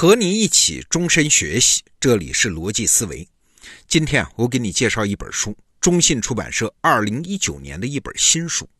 和你一起终身学习，这里是逻辑思维。今天啊，我给你介绍一本书，中信出版社二零一九年的一本新书，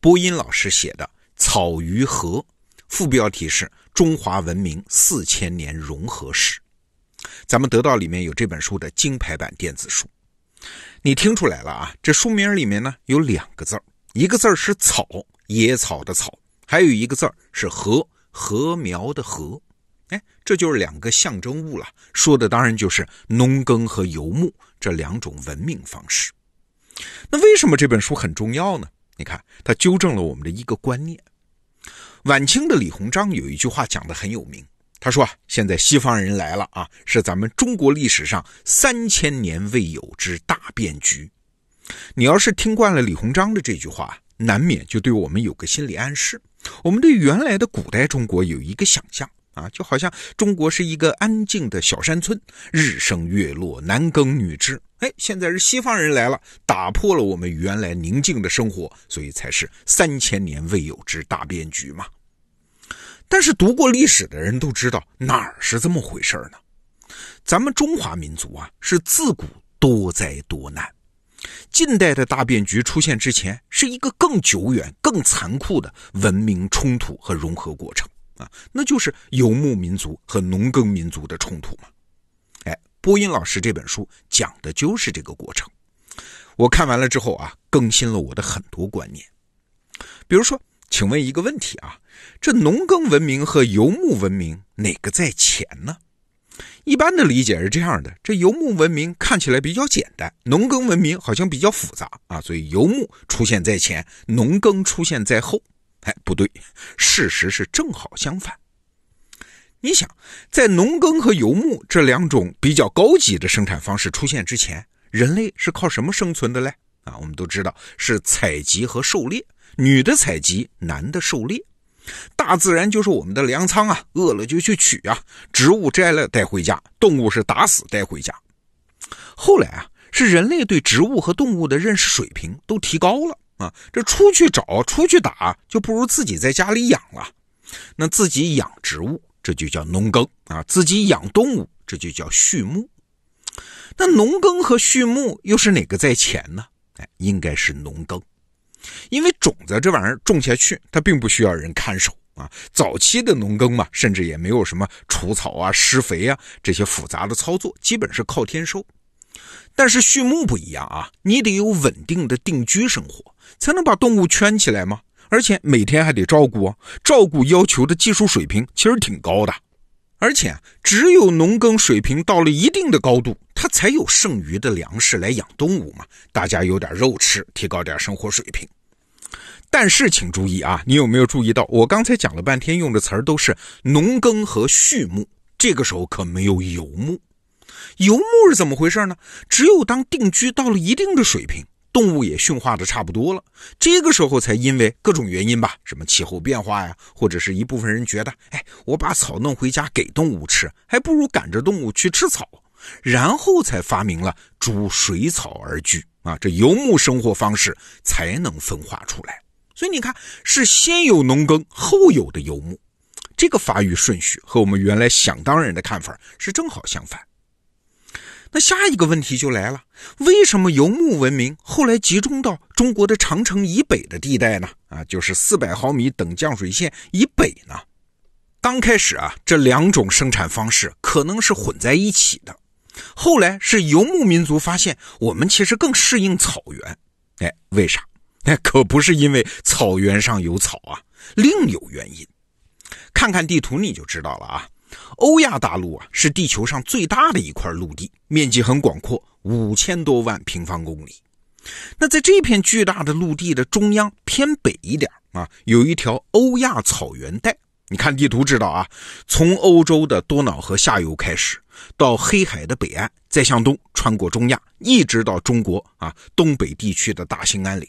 播音老师写的《草鱼河》，副标题是《中华文明四千年融合史》。咱们得到里面有这本书的金牌版电子书。你听出来了啊？这书名里面呢有两个字，一个字是草，野草的草，还有一个字是禾，禾苗的禾。哎，这就是两个象征物了，说的当然就是农耕和游牧这两种文明方式。那为什么这本书很重要呢？你看，它纠正了我们的一个观念。晚清的李鸿章有一句话讲的很有名，他说啊，现在西方人来了啊，是咱们中国历史上三千年未有之大变局。你要是听惯了李鸿章的这句话，难免就对我们有个心理暗示，我们对原来的古代中国有一个想象。啊，就好像中国是一个安静的小山村，日升月落，男耕女织。哎，现在是西方人来了，打破了我们原来宁静的生活，所以才是三千年未有之大变局嘛。但是读过历史的人都知道，哪儿是这么回事呢？咱们中华民族啊，是自古多灾多难。近代的大变局出现之前，是一个更久远、更残酷的文明冲突和融合过程。啊，那就是游牧民族和农耕民族的冲突嘛。哎，波音老师这本书讲的就是这个过程。我看完了之后啊，更新了我的很多观念。比如说，请问一个问题啊，这农耕文明和游牧文明哪个在前呢？一般的理解是这样的：这游牧文明看起来比较简单，农耕文明好像比较复杂啊，所以游牧出现在前，农耕出现在后。哎，不对，事实是正好相反。你想，在农耕和游牧这两种比较高级的生产方式出现之前，人类是靠什么生存的嘞？啊，我们都知道是采集和狩猎，女的采集，男的狩猎。大自然就是我们的粮仓啊，饿了就去取啊，植物摘了带回家，动物是打死带回家。后来啊，是人类对植物和动物的认识水平都提高了。啊，这出去找、出去打，就不如自己在家里养了。那自己养植物，这就叫农耕啊；自己养动物，这就叫畜牧。那农耕和畜牧又是哪个在前呢？哎，应该是农耕，因为种子这玩意儿种下去，它并不需要人看守啊。早期的农耕嘛，甚至也没有什么除草啊、施肥啊这些复杂的操作，基本是靠天收。但是畜牧不一样啊，你得有稳定的定居生活，才能把动物圈起来吗？而且每天还得照顾啊，照顾要求的技术水平其实挺高的。而且只有农耕水平到了一定的高度，它才有剩余的粮食来养动物嘛，大家有点肉吃，提高点生活水平。但是请注意啊，你有没有注意到，我刚才讲了半天用的词儿都是农耕和畜牧，这个时候可没有游牧。游牧是怎么回事呢？只有当定居到了一定的水平，动物也驯化的差不多了，这个时候才因为各种原因吧，什么气候变化呀，或者是一部分人觉得，哎，我把草弄回家给动物吃，还不如赶着动物去吃草，然后才发明了逐水草而居啊，这游牧生活方式才能分化出来。所以你看，是先有农耕，后有的游牧，这个发育顺序和我们原来想当然的看法是正好相反。那下一个问题就来了，为什么游牧文明后来集中到中国的长城以北的地带呢？啊，就是四百毫米等降水线以北呢？刚开始啊，这两种生产方式可能是混在一起的。后来是游牧民族发现，我们其实更适应草原。哎，为啥？哎，可不是因为草原上有草啊，另有原因。看看地图你就知道了啊。欧亚大陆啊，是地球上最大的一块陆地，面积很广阔，五千多万平方公里。那在这片巨大的陆地的中央偏北一点啊，有一条欧亚草原带。你看地图知道啊，从欧洲的多瑙河下游开始，到黑海的北岸，再向东穿过中亚，一直到中国啊东北地区的大兴安岭。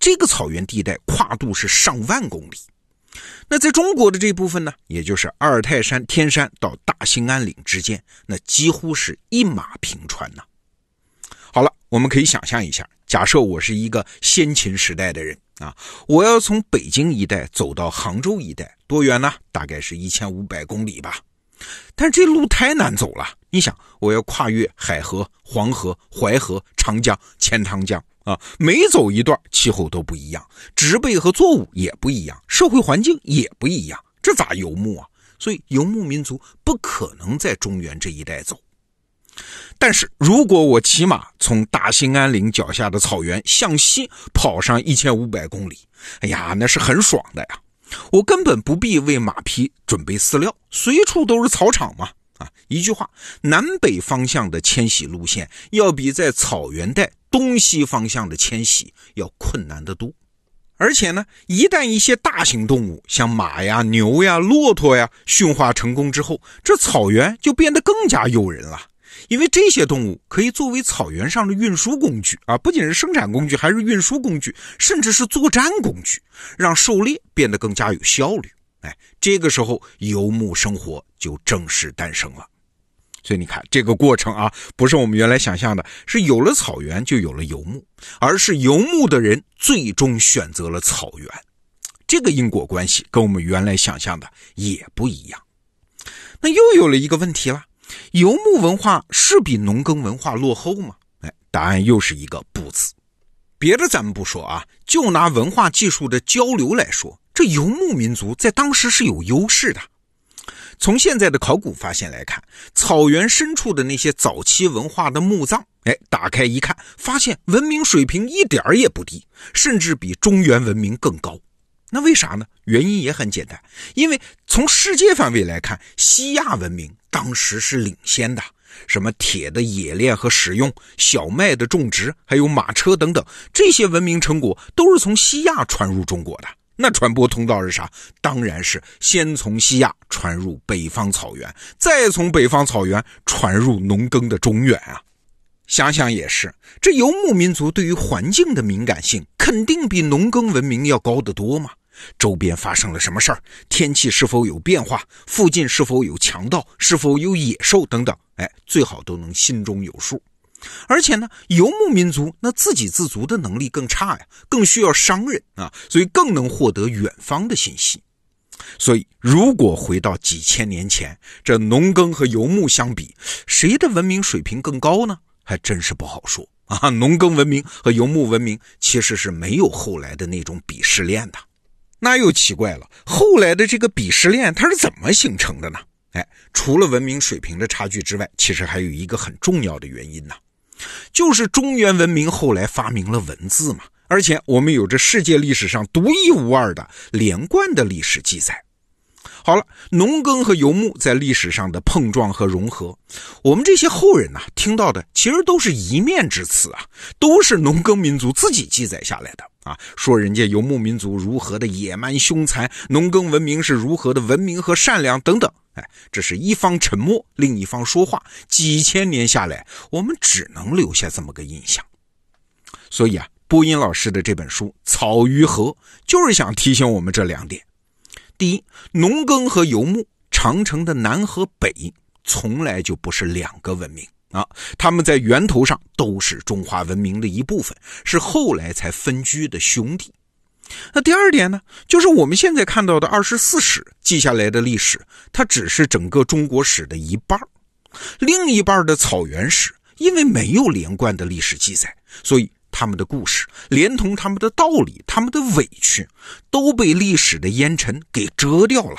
这个草原地带跨度是上万公里。那在中国的这部分呢，也就是阿尔泰山天山到大兴安岭之间，那几乎是一马平川呢。好了，我们可以想象一下，假设我是一个先秦时代的人啊，我要从北京一带走到杭州一带，多远呢？大概是一千五百公里吧。但这路太难走了。你想，我要跨越海河、黄河、淮河、长江、钱塘江啊，每走一段，气候都不一样，植被和作物也不一样，社会环境也不一样，这咋游牧啊？所以游牧民族不可能在中原这一带走。但是如果我骑马从大兴安岭脚下的草原向西跑上一千五百公里，哎呀，那是很爽的呀！我根本不必为马匹准备饲料，随处都是草场嘛。啊，一句话，南北方向的迁徙路线要比在草原带东西方向的迁徙要困难得多。而且呢，一旦一些大型动物，像马呀、牛呀、骆驼呀，驯化成功之后，这草原就变得更加诱人了。因为这些动物可以作为草原上的运输工具啊，不仅是生产工具，还是运输工具，甚至是作战工具，让狩猎变得更加有效率。哎，这个时候游牧生活就正式诞生了。所以你看，这个过程啊，不是我们原来想象的，是有了草原就有了游牧，而是游牧的人最终选择了草原。这个因果关系跟我们原来想象的也不一样。那又有了一个问题了。游牧文化是比农耕文化落后吗？哎，答案又是一个不字。别的咱们不说啊，就拿文化技术的交流来说，这游牧民族在当时是有优势的。从现在的考古发现来看，草原深处的那些早期文化的墓葬，哎，打开一看，发现文明水平一点儿也不低，甚至比中原文明更高。那为啥呢？原因也很简单，因为从世界范围来看，西亚文明当时是领先的。什么铁的冶炼和使用、小麦的种植，还有马车等等，这些文明成果都是从西亚传入中国的。那传播通道是啥？当然是先从西亚传入北方草原，再从北方草原传入农耕的中原啊。想想也是，这游牧民族对于环境的敏感性，肯定比农耕文明要高得多嘛。周边发生了什么事儿？天气是否有变化？附近是否有强盗？是否有野兽？等等，哎，最好都能心中有数。而且呢，游牧民族那自给自足的能力更差呀，更需要商人啊，所以更能获得远方的信息。所以，如果回到几千年前，这农耕和游牧相比，谁的文明水平更高呢？还真是不好说啊。农耕文明和游牧文明其实是没有后来的那种鄙视链的。那又奇怪了，后来的这个鄙视链它是怎么形成的呢？哎，除了文明水平的差距之外，其实还有一个很重要的原因呢，就是中原文明后来发明了文字嘛，而且我们有着世界历史上独一无二的连贯的历史记载。好了，农耕和游牧在历史上的碰撞和融合，我们这些后人呐听到的其实都是一面之词啊，都是农耕民族自己记载下来的啊，说人家游牧民族如何的野蛮凶残，农耕文明是如何的文明和善良等等。哎，这是一方沉默，另一方说话，几千年下来，我们只能留下这么个印象。所以啊，播音老师的这本书《草与河》就是想提醒我们这两点。第一，农耕和游牧，长城的南和北从来就不是两个文明啊，他们在源头上都是中华文明的一部分，是后来才分居的兄弟。那第二点呢，就是我们现在看到的二十四史记下来的历史，它只是整个中国史的一半另一半的草原史，因为没有连贯的历史记载，所以。他们的故事，连同他们的道理、他们的委屈，都被历史的烟尘给遮掉了。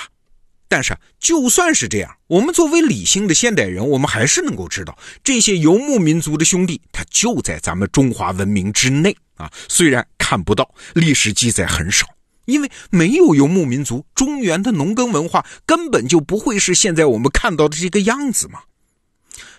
但是，就算是这样，我们作为理性的现代人，我们还是能够知道，这些游牧民族的兄弟，他就在咱们中华文明之内啊。虽然看不到，历史记载很少，因为没有游牧民族，中原的农耕文化根本就不会是现在我们看到的这个样子嘛。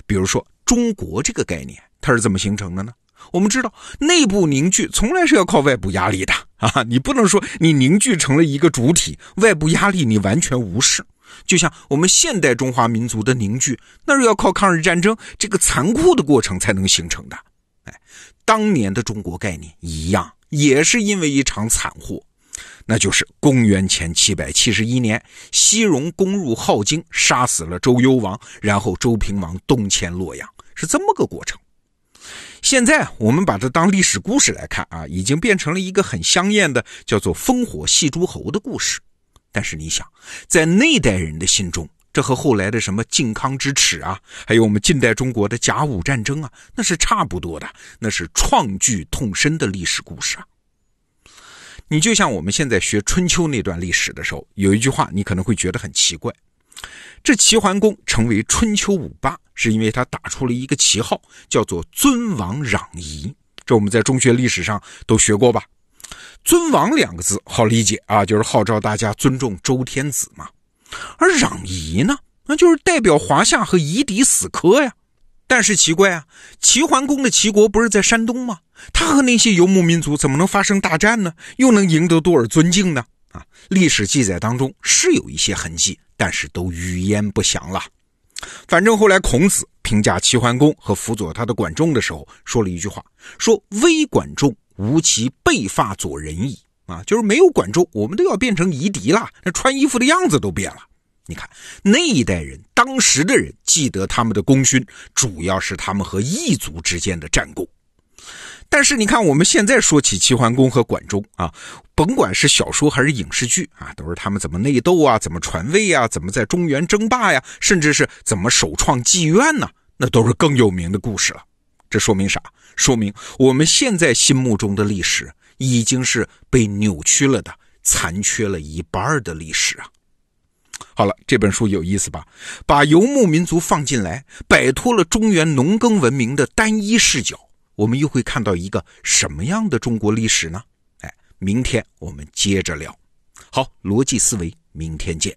比如说，中国这个概念，它是怎么形成的呢？我们知道，内部凝聚从来是要靠外部压力的啊！你不能说你凝聚成了一个主体，外部压力你完全无视。就像我们现代中华民族的凝聚，那是要靠抗日战争这个残酷的过程才能形成的。哎，当年的中国概念一样，也是因为一场惨祸，那就是公元前七百七十一年，西戎攻入镐京，杀死了周幽王，然后周平王东迁洛阳，是这么个过程。现在我们把它当历史故事来看啊，已经变成了一个很香艳的叫做“烽火戏诸侯”的故事。但是你想，在那代人的心中，这和后来的什么靖康之耻啊，还有我们近代中国的甲午战争啊，那是差不多的，那是创剧痛深的历史故事啊。你就像我们现在学春秋那段历史的时候，有一句话你可能会觉得很奇怪：这齐桓公成为春秋五霸，是因为他打出了一个旗号，叫做尊王攘夷。这我们在中学历史上都学过吧？尊王两个字好理解啊，就是号召大家尊重周天子嘛。而攘夷呢，那就是代表华夏和夷狄死磕呀。但是奇怪啊，齐桓公的齐国不是在山东吗？他和那些游牧民族怎么能发生大战呢？又能赢得多少尊敬呢？啊，历史记载当中是有一些痕迹，但是都语焉不详了。反正后来孔子评价齐桓公和辅佐他的管仲的时候，说了一句话：说微管仲，无其背发左人矣。啊，就是没有管仲，我们都要变成夷狄了，那穿衣服的样子都变了。你看那一代人，当时的人记得他们的功勋，主要是他们和异族之间的战功。但是你看我们现在说起齐桓公和管仲啊，甭管是小说还是影视剧啊，都是他们怎么内斗啊，怎么传位啊，怎么在中原争霸呀，甚至是怎么首创妓院呢？那都是更有名的故事了。这说明啥？说明我们现在心目中的历史已经是被扭曲了的，残缺了一半的历史啊。好了，这本书有意思吧？把游牧民族放进来，摆脱了中原农耕文明的单一视角，我们又会看到一个什么样的中国历史呢？哎，明天我们接着聊。好，逻辑思维，明天见。